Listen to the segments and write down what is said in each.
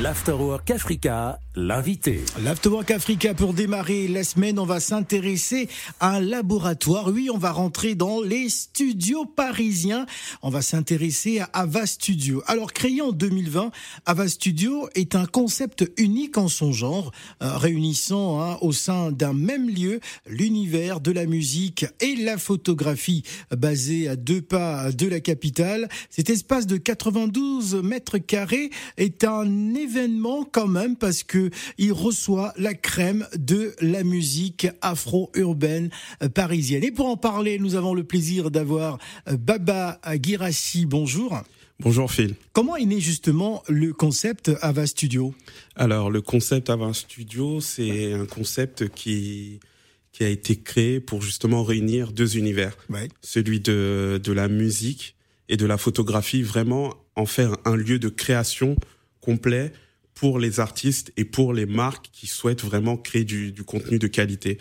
L'Afterwork Africa, l'invité. L'Afterwork Africa, pour démarrer la semaine, on va s'intéresser à un laboratoire. Oui, on va rentrer dans les studios parisiens. On va s'intéresser à Ava Studio. Alors, créé en 2020, Ava Studio est un concept unique en son genre, euh, réunissant hein, au sein d'un même lieu l'univers de la musique et la photographie, basé à deux pas de la capitale. Cet espace de 92 mètres carrés est un événement quand même parce que il reçoit la crème de la musique afro-urbaine euh, parisienne. Et pour en parler, nous avons le plaisir d'avoir euh, Baba Girassi. Bonjour. Bonjour Phil. Comment est né justement le concept Ava Studio? Alors le concept Ava Studio, c'est un concept qui qui a été créé pour justement réunir deux univers, celui de de la musique et de la photographie, vraiment en faire un lieu de création complet pour les artistes et pour les marques qui souhaitent vraiment créer du, contenu de qualité.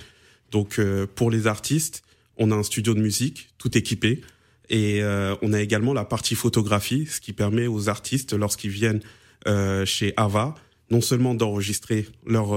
Donc euh, pour les artistes, on a un studio de musique tout équipé et euh, on a également la partie photographie, ce qui permet aux artistes lorsqu'ils viennent euh, chez Ava, non seulement d'enregistrer leur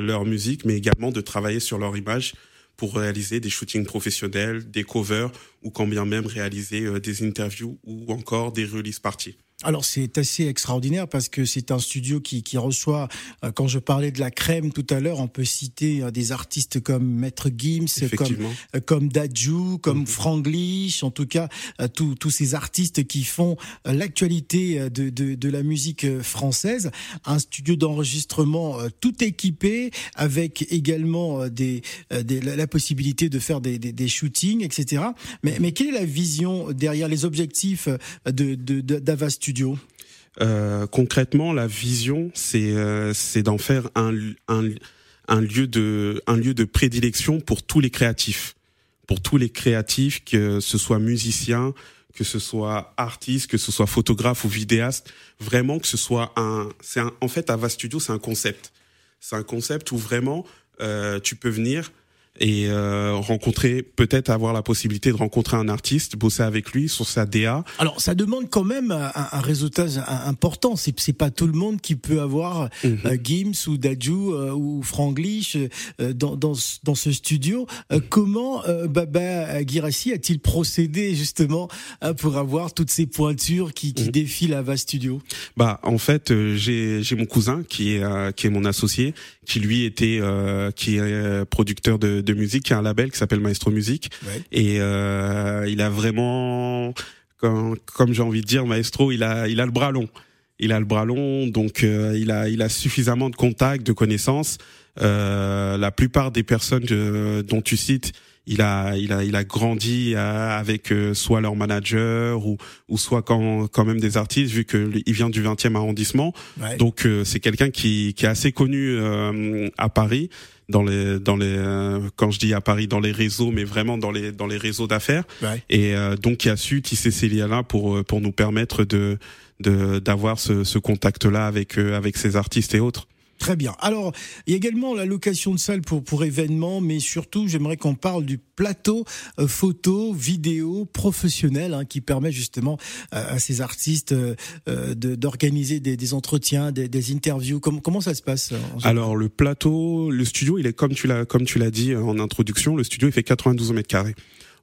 leur musique, mais également de travailler sur leur image pour réaliser des shootings professionnels, des covers ou quand bien même réaliser des interviews ou encore des release parties. Alors c'est assez extraordinaire parce que c'est un studio qui, qui reçoit, euh, quand je parlais de la crème tout à l'heure, on peut citer euh, des artistes comme Maître Gims, comme, euh, comme Dadju, comme mm Franglish, en tout cas tous ces artistes qui font l'actualité de, de, de, la musique française. Un studio d'enregistrement tout équipé avec également des, des, la possibilité de faire des, des, des shootings, etc. Mais, mais quelle est la vision derrière les objectifs de, de, euh, concrètement, la vision, c'est euh, d'en faire un, lieu de prédilection pour tous les créatifs, pour tous les créatifs, que ce soit musiciens, que ce soit artiste, que ce soit photographe ou vidéaste, vraiment que ce soit un, en fait Ava Studio, c'est un concept, c'est un concept où vraiment euh, tu peux venir et euh, rencontrer, peut-être avoir la possibilité de rencontrer un artiste, bosser avec lui sur sa DA. Alors ça demande quand même un, un réseautage important. C'est c'est pas tout le monde qui peut avoir mhm. euh, Gims ou Daju euh, ou Franglish euh, dans, dans dans ce studio. Euh, comment Baba Girassi a-t-il procédé justement pour avoir toutes ces pointures qui, qui mhm. défilent à Va Studio? Bah en fait j'ai j'ai mon cousin qui est qui est mon associé qui lui était qui est producteur de de musique, qui a un label qui s'appelle Maestro Musique. Et euh, il a vraiment, comme, comme j'ai envie de dire, Maestro, il a, il a le bras long. Il a le bras long, donc euh, il a, il a suffisamment de contacts, de connaissances. Euh, la plupart des personnes dont tu cites, il a il a il a grandi avec soit leur manager ou ou soit quand quand même des artistes vu que il vient du 20e arrondissement. Donc c'est quelqu'un qui qui est assez connu à Paris dans les dans les euh, quand je dis à Paris dans les réseaux mais vraiment dans les dans les réseaux d'affaires. Et euh, donc qui a su tisser ces liens là pour euh, pour nous permettre de de d'avoir ce, ce contact là avec avec ces artistes et autres. Très bien. Alors, il y a également la location de salles pour pour événements, mais surtout, j'aimerais qu'on parle du plateau euh, photo, vidéo professionnel hein, qui permet justement euh, à ces artistes euh, d'organiser des, des, entretiens, des, des, interviews. Comment comment ça se passe Alors, le plateau, le studio, il est comme tu l'as comme tu l'as dit en introduction, le studio il fait 92 mètres carrés.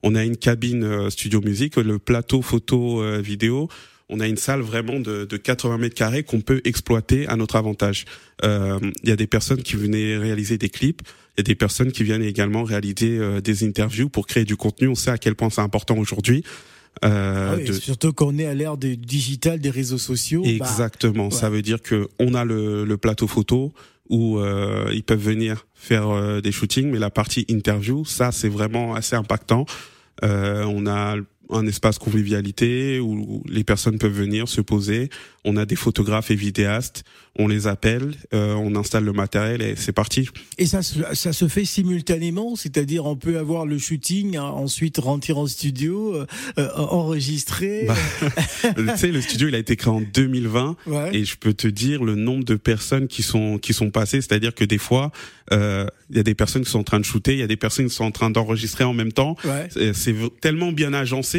On a une cabine studio musique, le plateau photo vidéo on a une salle vraiment de, de 80 mètres carrés qu'on peut exploiter à notre avantage. Euh, il y a des personnes qui venaient réaliser des clips, il y a des personnes qui viennent également réaliser euh, des interviews pour créer du contenu. On sait à quel point c'est important aujourd'hui. Euh, ah Surtout qu'on est à l'ère du digital, des réseaux sociaux. Bah, Exactement. Ça veut dire que on a le, le plateau photo où euh, ils peuvent venir faire des shootings, mais la partie interview, ça c'est vraiment assez impactant. on a un espace convivialité où les personnes peuvent venir se poser. On a des photographes et vidéastes, on les appelle, euh, on installe le matériel et c'est parti. Et ça, ça se fait simultanément, c'est-à-dire on peut avoir le shooting, hein, ensuite rentrer en studio, euh, euh enregistrer. Bah, tu sais, le studio il a été créé en 2020 et je peux te dire le nombre de personnes qui sont qui sont passées, c'est-à-dire que des fois euh, il y a des personnes qui sont en train de shooter, il y a des personnes qui sont en train d'enregistrer en même temps. C'est tellement bien agencé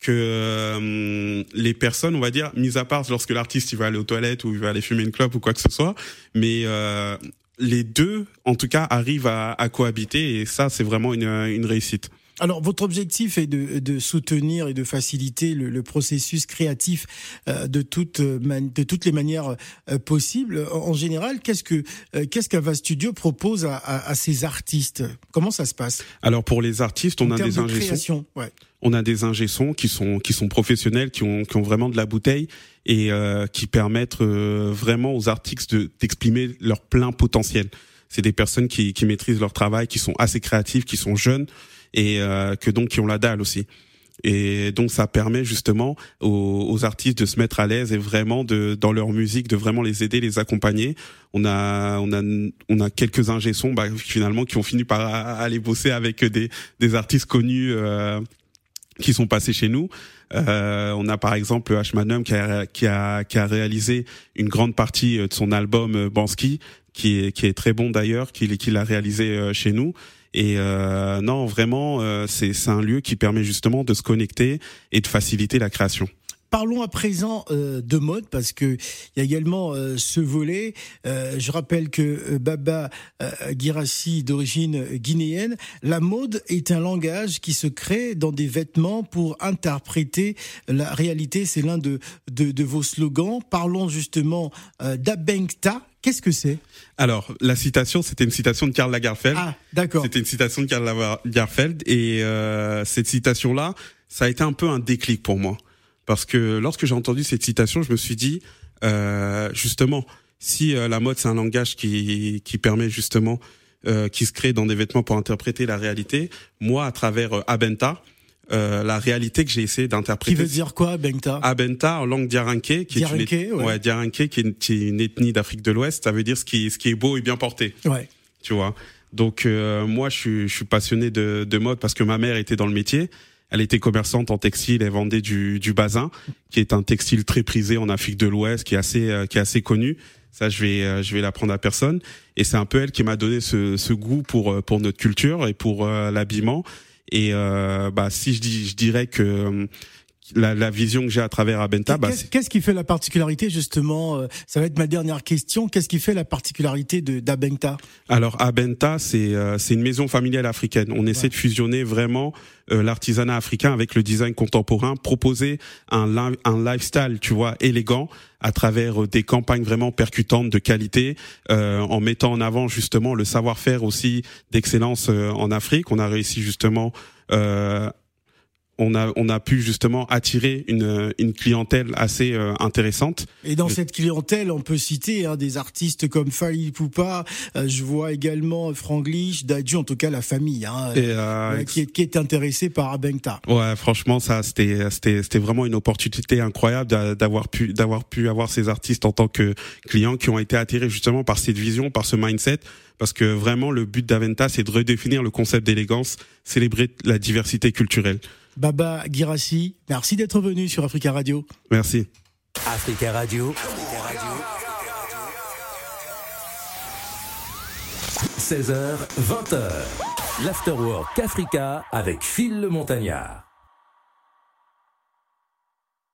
que euh, les personnes, on va dire, mis à part lorsque l'artiste il va aller aux toilettes ou il va aller fumer une clope ou quoi que ce soit, mais euh, les deux, en tout cas, arrivent à, cohabiter et ça, c'est vraiment une réussite. Alors, votre objectif est de, de, soutenir et de faciliter le, le processus créatif euh, de, toutes, de toutes les manières euh, possibles. En général, qu'est-ce que euh, qu'est-ce qu'Ava Studio propose à, à, à, ces artistes? Comment ça se passe? Alors, pour les artistes, on a des ingé ouais. On a des ingé qui sont qui sont professionnels, qui ont qui ont vraiment de la bouteille et euh, qui permettent euh, vraiment aux artistes d'exprimer leur plein potentiel. C'est des personnes qui, qui maîtrisent leur travail, qui sont assez créatifs, qui sont jeunes et euh, que donc qui ont la dalle aussi. Et donc ça permet justement aux, aux artistes de se mettre à l'aise et vraiment de dans leur musique de vraiment les aider, les accompagner. On a on a on a quelques ingé bah, finalement qui ont fini par aller bosser avec des des artistes connus euh, qui sont passés chez nous. Euh, on a par exemple H qui a, qui a qui a réalisé une grande partie de son album Bansky qui est qui est très bon d'ailleurs, qu'il qu'il a réalisé chez nous. Et euh, non, vraiment, euh, c'est un lieu qui permet justement de se connecter et de faciliter la création. Parlons à présent euh, de mode parce que il y a également euh, ce volet. Euh, je rappelle que euh, Baba euh, Girassi d'origine guinéenne, la mode est un langage qui se crée dans des vêtements pour interpréter la réalité. C'est l'un de, de, de, vos slogans. Parlons justement d'Abenkta. Qu'est-ce que c'est? Alors, la citation, c'était une citation de Karl Lagerfeld. Ah, d'accord. C'était une citation de Karl Lagerfeld et cette citation-là, ça a été un peu un déclic pour moi parce que lorsque j'ai entendu cette citation, je me suis dit euh, justement si euh, la mode c'est un langage qui qui permet justement euh, qui se crée dans des vêtements pour interpréter la réalité, moi à travers euh, Abenta euh, la réalité que j'ai essayé d'interpréter. Qui veut dire quoi, Abenta? Abenta en langue diaranké, qui Diaranké, est une, ouais. ouais, diaranké, qui est une, une ethnie d'Afrique de l'Ouest. Ça veut dire ce qui, ce qui est beau et bien porté. Ouais. Tu vois? Donc euh, moi, je suis, je suis passionné de, de mode parce que ma mère était dans le métier. Elle était commerçante en textile, elle vendait du, du basin, qui est un textile très prisé en Afrique de l'Ouest, qui est assez, euh, qui est assez connu. Ça, je vais, euh, je vais l'apprendre à personne. Et c'est un peu elle qui m'a donné ce, ce goût pour, euh, pour notre culture et pour euh, l'habillement. Et euh, bah, si je dis, je dirais que la, la, vision que j'ai à travers Abenta. Bah, Qu'est-ce qui fait la particularité justement euh, Ça va être ma dernière question. Qu'est-ce qui fait la particularité de d'Abenta? Alors Abenta, c'est euh, c'est une maison familiale africaine. On essaie de fusionner vraiment euh, l'artisanat africain avec le design contemporain, proposer un un lifestyle, tu vois, élégant à travers des campagnes vraiment percutantes de qualité, euh, en mettant en avant justement le savoir-faire aussi d'excellence en Afrique. On a réussi justement euh, on a on a pu justement attirer une une clientèle assez euh, intéressante. Et dans cette clientèle, on peut citer hein, des artistes comme Fali Poupa. Euh, je vois également Franglish, Dadju, en tout cas la famille, hein, Et, euh, qui, est, qui est intéressée par Abengta. Ouais, franchement, ça c'était c'était c'était vraiment une opportunité incroyable d'avoir pu d'avoir pu avoir ces artistes en tant que clients qui ont été attirés justement par cette vision, par ce mindset parce que vraiment le but d'Aventa c'est de redéfinir le concept d'élégance, célébrer la diversité culturelle. Baba Girassi, merci d'être venu sur Africa Radio. Merci. Africa Radio. 16h, 20h. L'Afterwork Africa avec Phil le Montagnard.